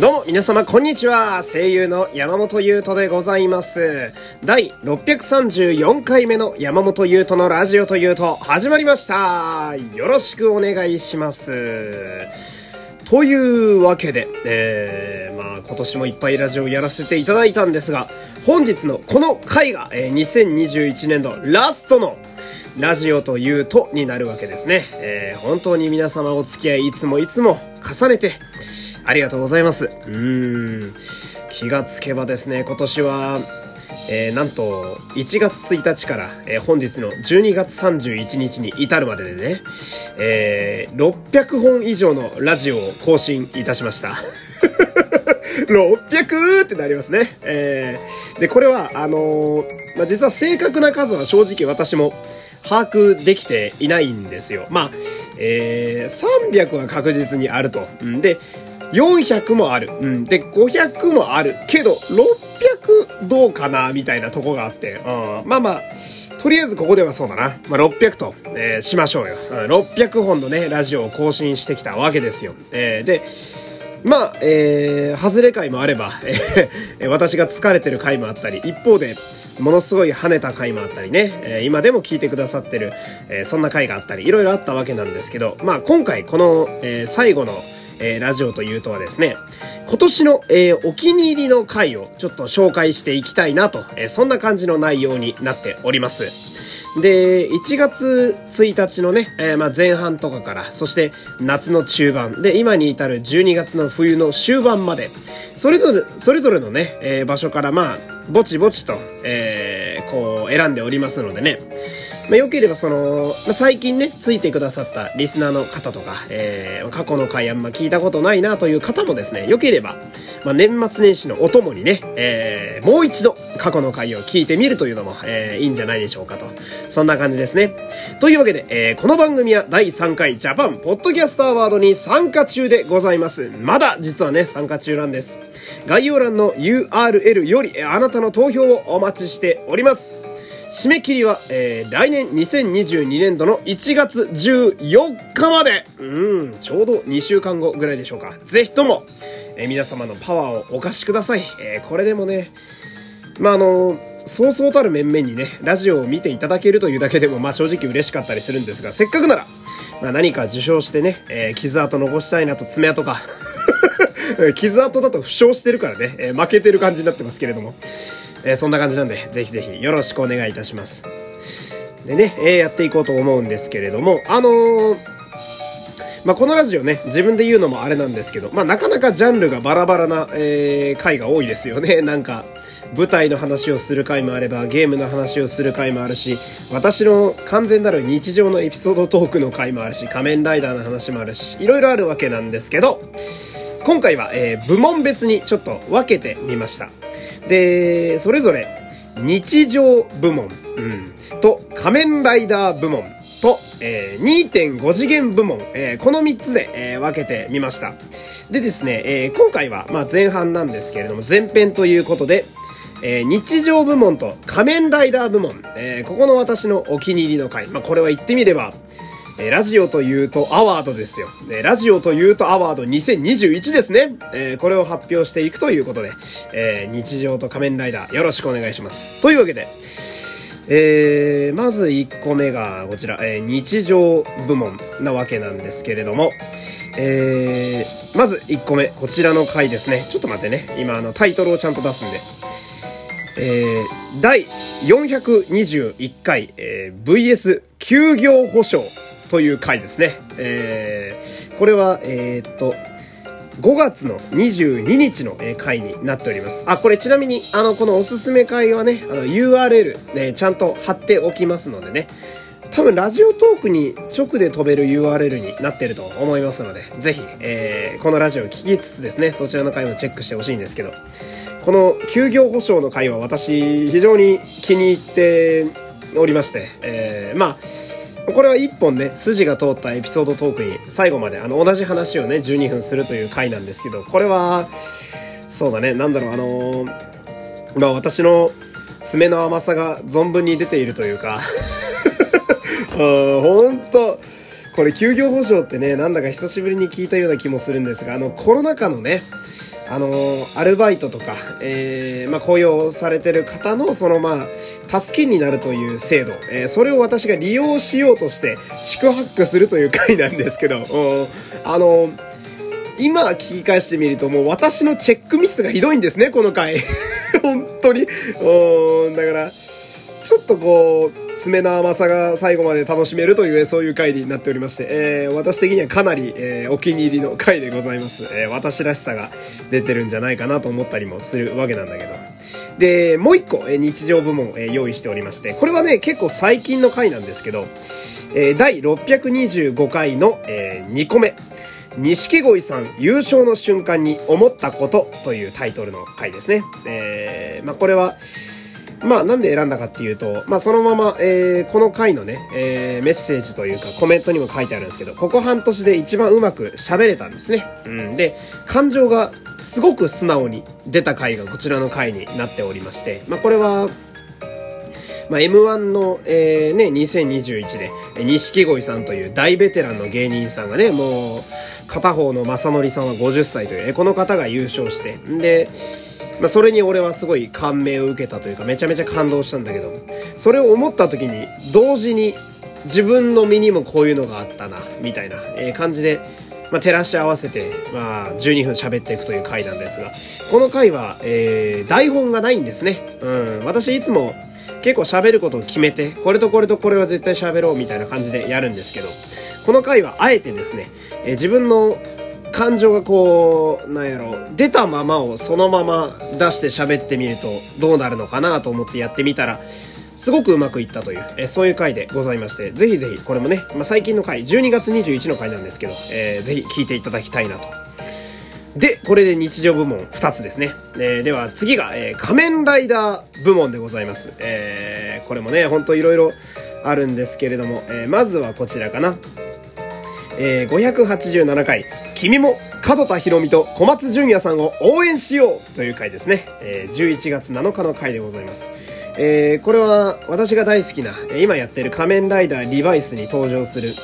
どうも皆様こんにちは。声優の山本優斗でございます。第634回目の山本優斗のラジオというと始まりました。よろしくお願いします。というわけで、えー、まあ今年もいっぱいラジオやらせていただいたんですが本日のこの回が、えー、2021年度ラストのラジオというとになるわけですね。えー、本当に皆様お付き合いいつもいつも重ねて、ありがとうございます。うーん。気がつけばですね、今年は、えー、なんと、1月1日から、えー、本日の12月31日に至るまででね、えー、600本以上のラジオを更新いたしました。600ってなりますね。えー、で、これは、あのー、まあ、実は正確な数は正直私も、把握できていないんですよ。まあ、えー、300は確実にあると。うん、で、400もある。うん。で、500もある。けど、600どうかなみたいなとこがあって。うん。まあまあ、とりあえずここではそうだな。まあ、600と、えー、しましょうよ。うん、600本のね、ラジオを更新してきたわけですよ。えー、で、まあ、えー、外れ回もあれば、えー、私が疲れてる回もあったり、一方で、ものすごい跳ねた回もあったりね、えー、今でも聞いてくださってる、えー、そんな回があったり、いろいろあったわけなんですけど、まあ今回この、えー、最後の、えー、ラジオというとはですね、今年の、えー、お気に入りの回をちょっと紹介していきたいなと、えー、そんな感じの内容になっております。で、1月1日のね、えー、まあ前半とかから、そして夏の中盤、で、今に至る12月の冬の終盤まで、それぞれ、それぞれのね、えー、場所からまあ、ぼちぼちと、えー、こう、選んでおりますのでね、まあ、よければその、まあ、最近ね、ついてくださったリスナーの方とか、えー、過去の回あんま聞いたことないなという方もですね、よければ、まあ、年末年始のお供にね、えー、もう一度過去の回を聞いてみるというのも、えー、いいんじゃないでしょうかと。そんな感じですね。というわけで、えー、この番組は第3回ジャパンポッドキャストアワードに参加中でございます。まだ実はね、参加中なんです。概要欄の URL より、あなたの投票をお待ちしております。締め切りは、えー、来年2022年度の1月14日まで。うん、ちょうど2週間後ぐらいでしょうか。ぜひとも、えー、皆様のパワーをお貸しください。えー、これでもね、まあ、あのそうそうたる面々にね、ラジオを見ていただけるというだけでも、まあ正直嬉しかったりするんですが、せっかくなら、まあ何か受賞してね、えー、傷跡残したいなと爪痕か。傷跡だと負傷してるからね、えー、負けてる感じになってますけれども。え、そんな感じなんで、ぜひぜひよろしくお願いいたします。でね、えー、やっていこうと思うんですけれども、あのー、まあ、このラジオね、自分で言うのもあれなんですけど、まあ、なかなかジャンルがバラバラな、えー、回が多いですよね。なんか、舞台の話をする回もあれば、ゲームの話をする回もあるし、私の完全なる日常のエピソードトークの回もあるし、仮面ライダーの話もあるし、いろいろあるわけなんですけど、今回は、えー、部門別にちょっと分けてみました。で、それぞれ、日常部門、うん、と、仮面ライダー部門、と、えー、2.5次元部門、えー、この3つで、えー、分けてみました。でですね、え、今回は、まあ、前半なんですけれども、前編ということで、え、日常部門と仮面ライダー部門、え、ここの私のお気に入りの回。まあ、これは言ってみれば、え、ラジオというとアワードですよ。え、ラジオというとアワード2021ですね。え、これを発表していくということで、え日常と仮面ライダーよろしくお願いします。というわけで、えまず1個目がこちら、え日常部門なわけなんですけれども、えまず1個目、こちらの回ですね。ちょっと待ってね。今、あの、タイトルをちゃんと出すんで。えー、第421回、えー、VS 休業保障という回ですね。えー、これは、えー、っと、5月の22日の回になっております。あ、これちなみに、あの、このおすすめ会はね、あの、URL、ね、ちゃんと貼っておきますのでね、多分ラジオトークに直で飛べる URL になってると思いますので、ぜひ、えー、このラジオを聞きつつですね、そちらの回もチェックしてほしいんですけど、この休業保障の回は私、非常に気に入っておりまして、えー、まあ、これは一本ね、筋が通ったエピソードトークに最後まであの同じ話をね、12分するという回なんですけど、これは、そうだね、なんだろう、あのー、まあ私の爪の甘さが存分に出ているというかほんと、これ休業保障ってね、なんだか久しぶりに聞いたような気もするんですが、あのコロナ禍のね、あのアルバイトとか、えー、まあ、雇用されてる方の、その、まあ、助けになるという制度、えー、それを私が利用しようとして、宿泊するという回なんですけど、あの今聞き返してみるともう私のチェックミスがひどいんですね、この回。本当に。だから、ちょっとこう、爪の甘さが最後まで楽しめるという、そういう回になっておりまして、えー、私的にはかなり、えー、お気に入りの回でございます。えー、私らしさが出てるんじゃないかなと思ったりもするわけなんだけど。で、もう一個、え日常部門、え用意しておりまして、これはね、結構最近の回なんですけど、え第625回の、え2個目。錦鯉さん優勝の瞬間に思ったことというタイトルの回ですね。えー、まあこれは、まあなんで選んだかっていうと、まあそのまま、えー、この回のね、えー、メッセージというかコメントにも書いてあるんですけど、ここ半年で一番うまく喋れたんですね。うん。で、感情がすごく素直に出た回がこちらの回になっておりまして、まあこれは、まあ、M1 の、えー、ね、2021で、錦鯉さんという大ベテランの芸人さんがね、もう、片方の正則さんは50歳という、この方が優勝して、で、まあ、それに俺はすごい感銘を受けたというか、めちゃめちゃ感動したんだけど、それを思った時に、同時に自分の身にもこういうのがあったな、みたいな、え感じで、まあ、照らし合わせて、まあ、12分喋っていくという回なんですが、この回は、えー、台本がないんですね。うん。私いつも結構喋ることを決めて、これとこれとこれは絶対喋ろうみたいな感じでやるんですけど、この回はあえてですね、えー、自分の感情がこう、なんやろ、出たままをそのまま出して喋ってみるとどうなるのかなと思ってやってみたら、すごくうまくいったという、え、そういう回でございまして、ぜひぜひ、これもね、まあ、最近の回、12月21の回なんですけど、えー、ぜひ聞いていただきたいなと。で、これで日常部門2つですね。えー、では次が、えー、仮面ライダー部門でございます。えー、これもね、ほんといろいろあるんですけれども、えー、まずはこちらかな。えー、587回、君も門田博美と小松淳也さんを応援しようという回ですね。えー、11月7日の回でございます。えー、これは私が大好きな、今やってる仮面ライダーリバイスに登場する、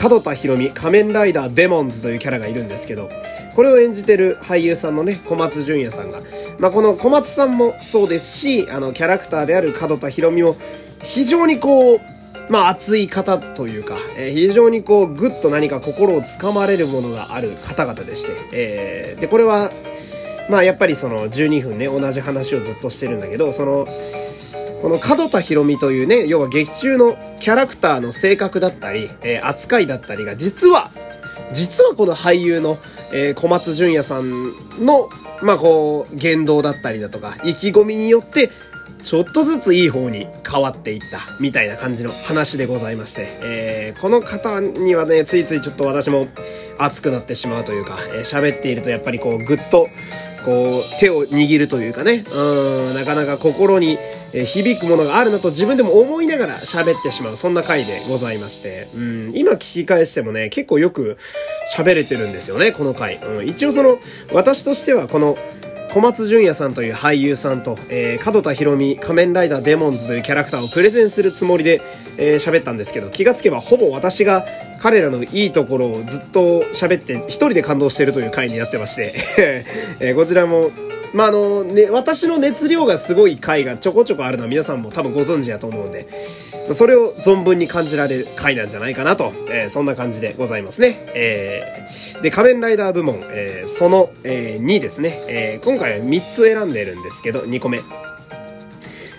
門田博美仮面ライダーデモンズというキャラがいるんですけど、これを演じてる俳優さんのね、小松淳也さんが、まあ、この小松さんもそうですし、あの、キャラクターである門田博美も、非常にこう、まあ熱い方というか、えー、非常にこうぐっと何か心をつかまれるものがある方々でして、えー、で、これは、まあやっぱりその12分ね、同じ話をずっとしてるんだけど、その、この門田博美というね、要は劇中のキャラクターの性格だったり、えー、扱いだったりが、実は、実はこの俳優の、えー、小松淳也さんの、まあこう、言動だったりだとか、意気込みによって、ちょっとずついい方に変わっていった、みたいな感じの話でございまして、えー、この方にはね、ついついちょっと私も熱くなってしまうというか、えー、喋っているとやっぱりこう、ぐっと、こう、手を握るというかね、うん、なかなか心に響くものがあるなと自分でも思いながら喋ってしまう、そんな回でございまして、うん、今聞き返してもね、結構よく喋れてるんですよね、この回。うん、一応その、私としてはこの、小松純也さんという俳優さんと、えー、門田博美仮面ライダーデモンズというキャラクターをプレゼンするつもりで、えー、喋ったんですけど、気がつけばほぼ私が彼らのいいところをずっと喋って一人で感動しているという回になってまして えー、こちらもまあ、あの、ね、私の熱量がすごい回がちょこちょこあるのは皆さんも多分ご存知だと思うんで、それを存分に感じられる回なんじゃないかなと、えー、そんな感じでございますね。えー、で、仮面ライダー部門、えー、その、えー、2ですね。えー、今回は3つ選んでるんですけど、2個目。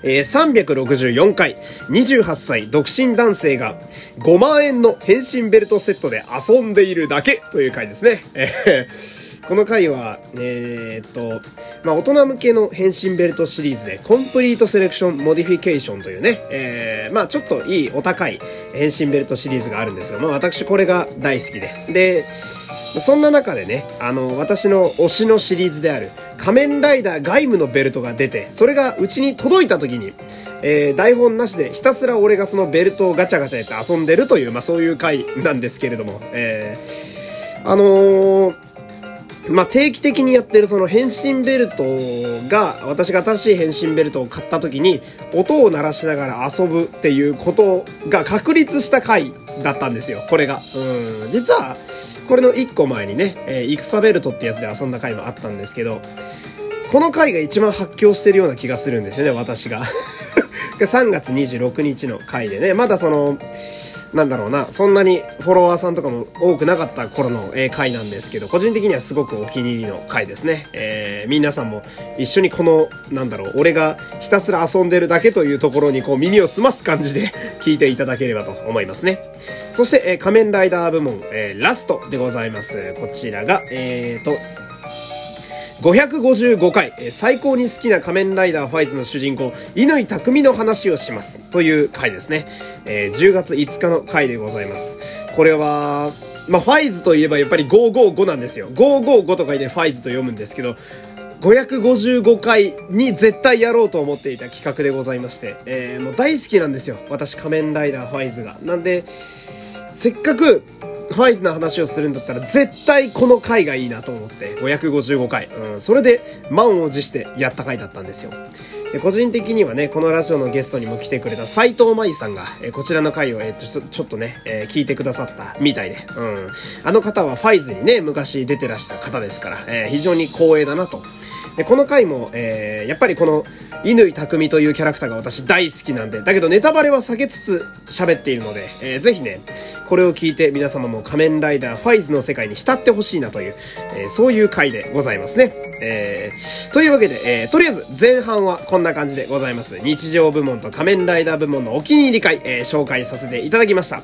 えー、364回、28歳独身男性が5万円の変身ベルトセットで遊んでいるだけという回ですね。えーこの回は、えー、っと、まあ、大人向けの変身ベルトシリーズで、コンプリートセレクションモディフィケーションというね、えー、まあ、ちょっといいお高い変身ベルトシリーズがあるんですが、まあ、私これが大好きで。で、そんな中でね、あの、私の推しのシリーズである、仮面ライダー外務のベルトが出て、それがうちに届いた時に、えー、台本なしでひたすら俺がそのベルトをガチャガチャやって遊んでるという、まあそういう回なんですけれども、えー、あのーまあ、定期的にやってるその変身ベルトが、私が新しい変身ベルトを買った時に、音を鳴らしながら遊ぶっていうことが確立した回だったんですよ、これが。うん。実は、これの1個前にね、えー、戦ベルトってやつで遊んだ回もあったんですけど、この回が一番発狂してるような気がするんですよね、私が。3月26日の回でね、まだその、なんだろうな、そんなにフォロワーさんとかも多くなかった頃の、え回なんですけど、個人的にはすごくお気に入りの回ですね。えー、皆さんも一緒にこの、なんだろう、俺がひたすら遊んでるだけというところにこう耳を澄ます感じで聞いていただければと思いますね。そして、えー、仮面ライダー部門、えー、ラストでございます。こちらが、えーと、555回、最高に好きな仮面ライダーファイズの主人公、乾匠の話をします。という回ですね。えー、10月5日の回でございます。これは、まあ、ファイズといえばやっぱり555なんですよ。555と書いてファイズと読むんですけど、555回に絶対やろうと思っていた企画でございまして、えー、もう大好きなんですよ。私仮面ライダーファイズが。なんで、せっかくファイズの話をするんだったら絶対この回がいいなと思って555回、うん、それで満を持してやった回だったんですよ。で個人的にはねこのラジオのゲストにも来てくれた斎藤舞さんが、えこちらの回を、えー、ちょちょっとね、えー、聞いてくださったみたいで、うん、あの方はファイズにね昔出てらした方ですから、えー、非常に光栄だなと。で、この回も、えー、やっぱりこの、乾匠というキャラクターが私大好きなんで、だけどネタバレは避けつつ喋っているので、えー、ぜひね、これを聞いて皆様も仮面ライダーファイズの世界に浸ってほしいなという、えー、そういう回でございますね。えー、というわけで、えー、とりあえず前半はこんな感じでございます。日常部門と仮面ライダー部門のお気に入り会、えー、紹介させていただきました。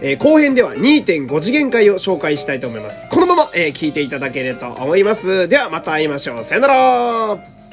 えー、後編では2.5次元回を紹介したいと思います。このまま、えー、聞いていただければと思います。ではまた会いましょう。さよなら